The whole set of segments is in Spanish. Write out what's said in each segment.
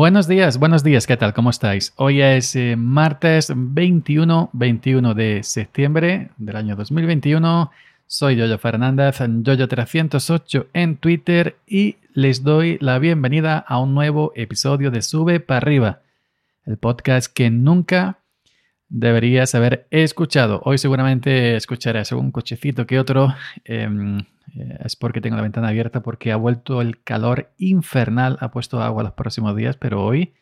Buenos días, buenos días, ¿qué tal? ¿Cómo estáis? Hoy es eh, martes 21, 21 de septiembre del año 2021. Soy Yoyo Fernández, Yoyo308 en Twitter y les doy la bienvenida a un nuevo episodio de Sube para arriba, el podcast que nunca deberías haber escuchado. Hoy seguramente escucharás un cochecito que otro. Em, eh, es porque tengo la ventana abierta porque ha vuelto el calor infernal, ha puesto agua los próximos días, pero hoy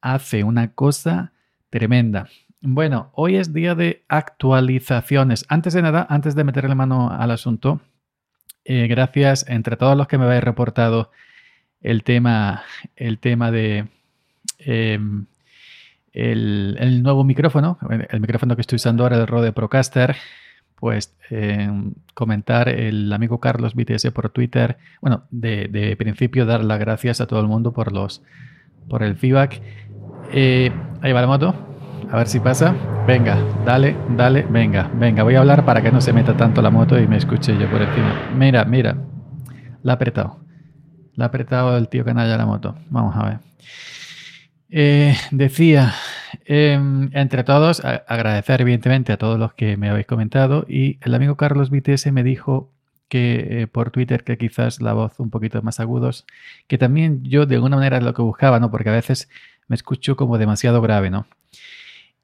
hace una cosa tremenda. Bueno, hoy es día de actualizaciones. Antes de nada, antes de meterle mano al asunto, eh, gracias entre todos los que me habéis reportado el tema, el tema de em, el, nuevo micrófono, el micrófono que estoy usando ahora, el Rode Procaster, pues em, comentar el amigo Carlos BTS por Twitter, bueno, de, principio dar las gracias a todo el mundo por los por el feedback. Eh, ahí va la moto. A ver si pasa. Venga, dale, dale, venga, venga. Voy a hablar para que no se meta tanto la moto y me escuche yo por encima. Mira, mira. La ha apretado. La ha apretado el tío canalla la moto. Vamos a ver. Eh, decía, em, entre todos, agradecer evidentemente a todos los que me habéis comentado y el amigo Carlos BTS me dijo que eh, por Twitter que quizás la voz un poquito más agudos, que también yo de alguna manera es lo que buscaba, ¿no? Porque a veces me escucho como demasiado grave, ¿no?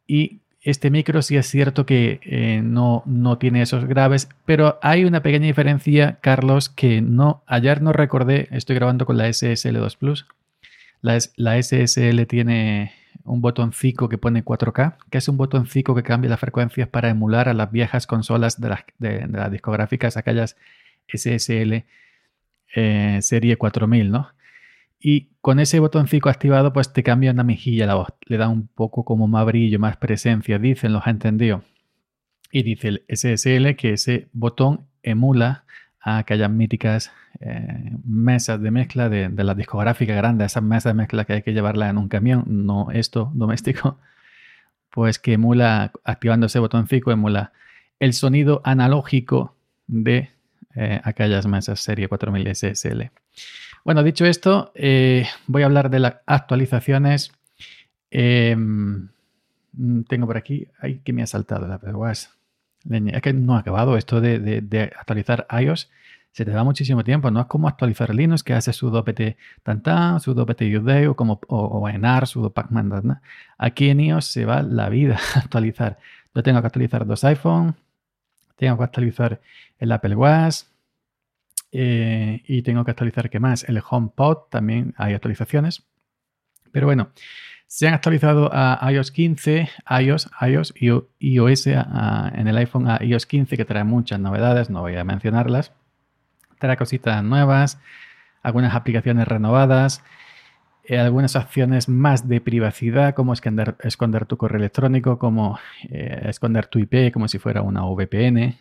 Y este micro sí es cierto que eh, no, no tiene esos graves, pero hay una pequeña diferencia, Carlos, que no, ayer no recordé, estoy grabando con la SSL2 Plus. La, la SSL tiene un botoncito que pone 4K, que es un botoncito que cambia las frecuencias para emular a las viejas consolas de las, de, las discográficas, aquellas SSL eh, serie 4000, ¿no? Y con ese botoncito activado, pues te cambia una mejilla la voz. Le da un poco como más brillo, más presencia, dicen los entendido. Y dice el SSL que ese botón emula a aquellas míticas eh, mesas de mezcla de, de las discográficas grandes, esas mesas de mezcla que hay que llevarla en un camión, no esto doméstico, pues que emula, activando ese botoncito, emula el sonido analógico de eh, aquellas mesas serie 4000 SSL. Bueno, dicho esto, eh, voy a hablar de las actualizaciones. Em, tengo por aquí, ay, que me ha saltado la es que no ha acabado esto de, actualizar iOS. Se te da muchísimo tiempo. No es como actualizar Linux, que hace sudo pt tantan, sudo pt o, como, o, en AR, sudo pacman. Aquí en iOS se va la vida a actualizar. Yo tengo que actualizar dos iPhone, tengo que actualizar el Apple Watch, eh, y tengo que actualizar, ¿qué más? El HomePod, también hay actualizaciones. Pero bueno, se han actualizado a iOS 15, iOS, iOS y iOS en el iPhone a iOS 15, que trae muchas novedades, no voy a mencionarlas. Trae cositas nuevas, algunas aplicaciones renovadas, eh, algunas opciones más de privacidad, como esconder, esconder tu correo electrónico, como eh, esconder tu IP, como si fuera una VPN.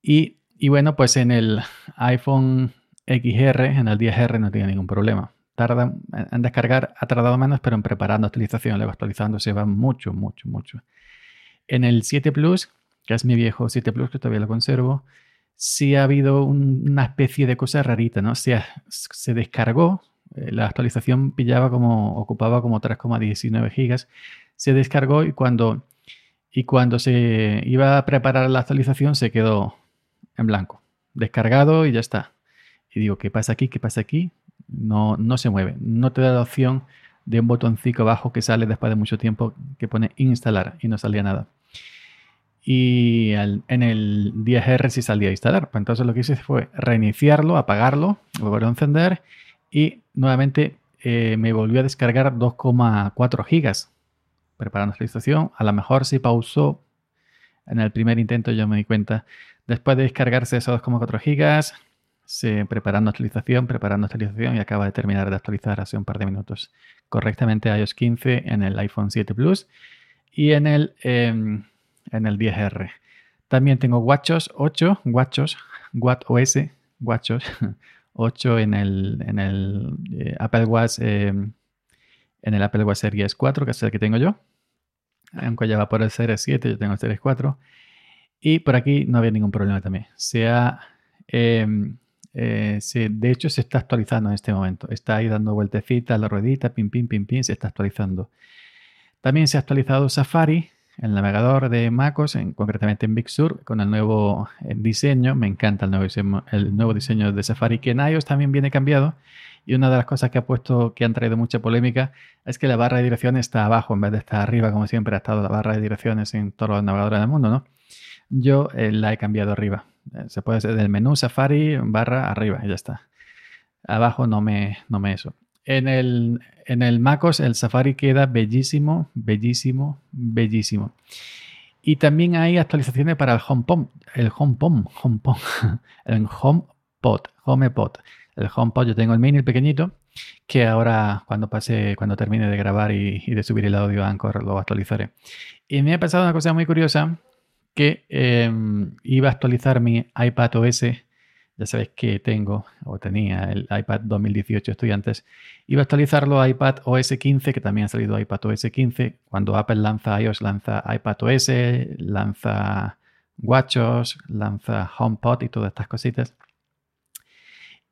Y y bueno, pues en el iPhone XR, en el 10R no tiene ningún problema. Tarda en descargar, ha tardado menos, pero en preparar la actualización, luego actualizando se va mucho, mucho, mucho. En el 7 Plus, que es mi viejo 7 Plus, que todavía lo conservo, sí ha habido una especie de cosa rarita, ¿no? Se, se descargó, eh, la actualización pillaba como, ocupaba como 3,19 gigas, se descargó y cuando, y cuando se iba a preparar la actualización se quedó en blanco, descargado y ya está. Y digo, ¿qué pasa aquí? ¿Qué pasa aquí? No, no se mueve. No te da la opción de un botoncito abajo que sale después de mucho tiempo que pone instalar y no salía nada. Y en el 10R sí salía a instalar. Pues entonces lo que hice fue reiniciarlo, apagarlo, volver a encender y nuevamente eh, me volvió a descargar 2,4 gigas preparando la actualización. A lo mejor si pausó en el primer intento yo me di cuenta Después de descargarse esos 2,4 gigas, preparando actualización, preparando actualización y acaba de terminar de actualizar hace un par de minutos correctamente iOS 15 en el iPhone 7 Plus y en el, em, en el 10R. También tengo WatchOS 8, WatchOS, WatchOS, WatchOS 8 en el, en el eh, Apple Watch em, en el Apple Watch Series 4, que es el que tengo yo. Aunque ya va por el Series 7, yo tengo el Series 4. Y por aquí no había ningún problema también. Se ha Eh, de hecho, se está actualizando en este momento. Está ahí dando vueltecitas, la ruedita, pim, pim, pim, pim, se está actualizando. También se ha actualizado Safari, el navegador de MacOS, en, concretamente en Big Sur, con el nuevo eh, diseño. Me encanta el nuevo, diseño, el nuevo diseño de Safari, que en iOS también viene cambiado. Y una de las cosas que ha puesto, que han traído mucha polémica, es que la barra de direcciones está abajo en vez de estar arriba, como siempre ha estado la barra de direcciones en todos los navegadores del mundo, ¿no? Yo eh, la he cambiado arriba. Eh, se puede hacer del menú Safari barra arriba y ya está. Abajo no me, no me eso. En el, en el MacOS el Safari queda bellísimo, bellísimo, bellísimo. Y también hay actualizaciones para el HomePod, el HomePod, HomePod, el HomePod, HomePod. El HomePod yo tengo el mini, el pequeñito, que ahora cuando pase, cuando termine de grabar y, y de subir el audio a Anchor lo actualizaré. Y me ha pasado una cosa muy curiosa que em, iba a actualizar mi iPad OS. Ya sabéis que tengo o tenía el iPad 2018 estudiantes. Iba a actualizarlo a iPad OS 15, que también ha salido iPad OS 15. Cuando Apple lanza iOS, lanza iPad OS, lanza WatchOS, lanza HomePod y todas estas cositas.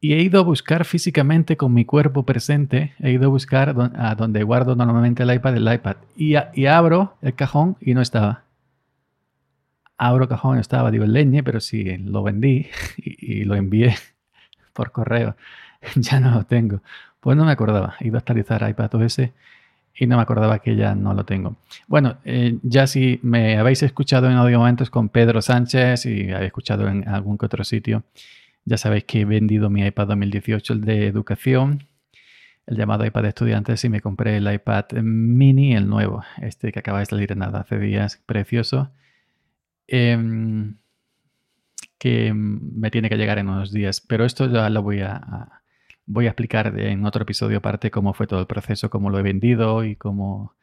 Y he ido a buscar físicamente con mi cuerpo presente, he ido a buscar a donde guardo normalmente el iPad, el iPad. y abro el cajón y no estaba abro cajón, estaba, digo, leñe, pero sí, lo vendí y, lo envié por correo. ya no lo tengo. Pues no me acordaba. Iba a actualizar iPadOS y no me acordaba que ya no lo tengo. Bueno, eh, ya si me habéis escuchado en audio momentos con Pedro Sánchez y habéis escuchado en algún que otro sitio, ya sabéis que he vendido mi iPad 2018, el de educación, el llamado iPad de estudiantes, y me compré el iPad mini, el nuevo, este que acaba de salir nada hace días, precioso Em, que me tiene que llegar en unos días. Pero esto ya lo voy a, voy a explicar en otro episodio aparte cómo fue todo el proceso, cómo lo he vendido y cómo,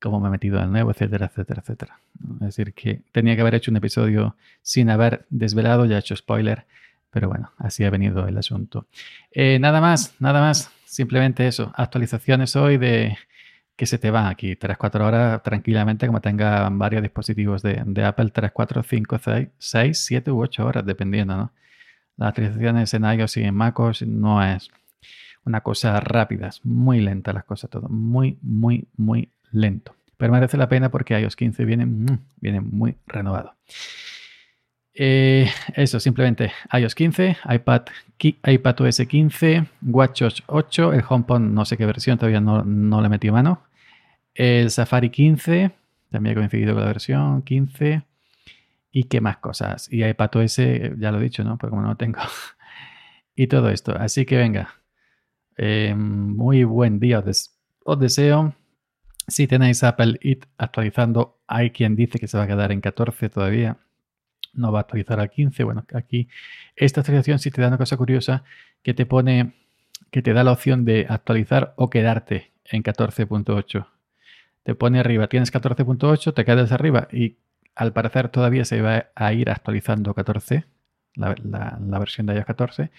cómo me he metido al nuevo, etcétera, etcétera, etcétera. Es decir, que tenía que haber hecho un episodio sin haber desvelado, ya he hecho spoiler, pero bueno, así ha venido el asunto. Eh, nada más, nada más, simplemente eso, actualizaciones hoy de que se te van aquí 3-4 horas tranquilamente, como tengan varios dispositivos de, Apple, 3, 4, 5, 6, 6, 7 u 8 horas, dependiendo, ¿no? Las actualizaciones en iOS y en MacOS no es una cosa rápida, es muy lenta las cosas, todo muy, muy, muy lento. Pero merece la pena porque iOS 15 viene, mm, viene muy renovado. Eh, eso, simplemente iOS 15, iPad, iPadOS 15, WatchOS 8, el HomePod no sé qué versión, todavía no, no le metí mano. El Safari 15, también he coincidido con la versión 15. ¿Y qué más cosas? Y iPadOS, ya lo he dicho, ¿no? Pero como no lo tengo. y todo esto. Así que venga, eh, muy buen día os, os deseo. Si tenéis Apple IT actualizando, hay quien dice que se va a quedar en 14 todavía no va a actualizar al 15. Bueno, aquí esta actualización sí te da una cosa curiosa que te pone, que te da la opción de actualizar o quedarte en 14.8. Te pone arriba, tienes 14.8, te quedas arriba y al parecer todavía se va a ir actualizando 14, la, versión de iOS 14,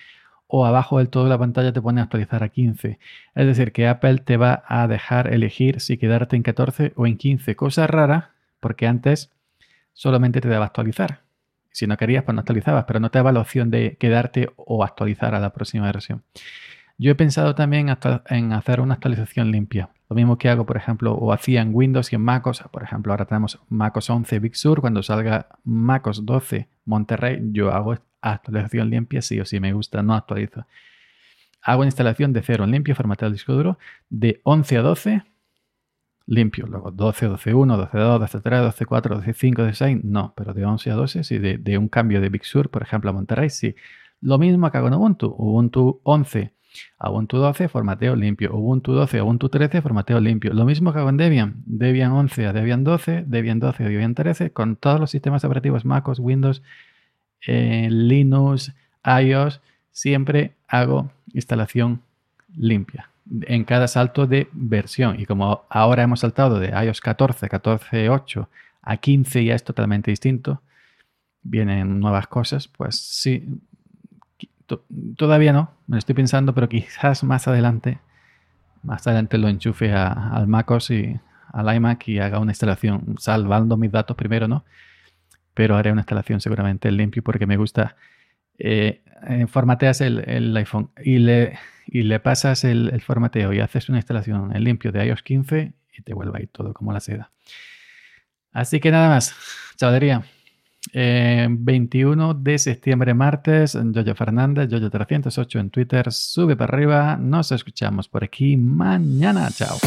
o abajo del todo de la pantalla te pone actualizar a 15. Es decir, que Apple te va a dejar elegir si quedarte en 14 o en 15. Cosa rara, porque antes solamente te daba actualizar. Si no querías, pues no actualizabas, pero no te daba la opción de quedarte o actualizar a la próxima versión. Yo he pensado también en hacer una actualización limpia. Lo mismo que hago, por ejemplo, o hacía en Windows y en MacOS. Por ejemplo, ahora tenemos MacOS 11 Big Sur. Cuando salga MacOS 12 Monterrey, yo hago actualización limpia, sí o sí me gusta, no actualizo. Hago instalación de cero en limpio, formateo el disco duro, de 11 a 12 limpio. Luego 12, 12, 1, 12, 2, 12, 3, 12, 4, 12, 5, 12, 6, no, pero de 11 a 12, sí, de, un cambio de Big Sur, por ejemplo, a Monterrey, sí. Lo mismo que hago en Ubuntu. Ubuntu 11 a Ubuntu 12, formateo limpio. Ubuntu 12 a Ubuntu 13, formateo limpio. Lo mismo que en Debian. Debian 11 a Debian 12, Debian 12 a Debian 13, con todos los sistemas operativos MacOS, Windows, eh, Linux, iOS, siempre hago instalación limpia en cada salto de versión. Y como ahora hemos saltado de iOS 14, 14.8 a 15 ya es totalmente distinto, vienen nuevas cosas, pues sí, todavía no, me lo estoy pensando, pero quizás más adelante, más adelante lo enchufe al MacOS y al iMac y haga una instalación, salvando mis datos primero, ¿no? Pero haré una instalación seguramente limpio porque me gusta eh, eh, formateas el, iPhone y le, y le pasas el, formateo y haces una instalación en limpio de iOS 15 y te vuelve ahí todo como la seda. Así que nada más, chavalería. 21 de septiembre, martes, Jojo Fernández, Jojo308 en Twitter, sube para arriba, nos escuchamos por aquí mañana, chao.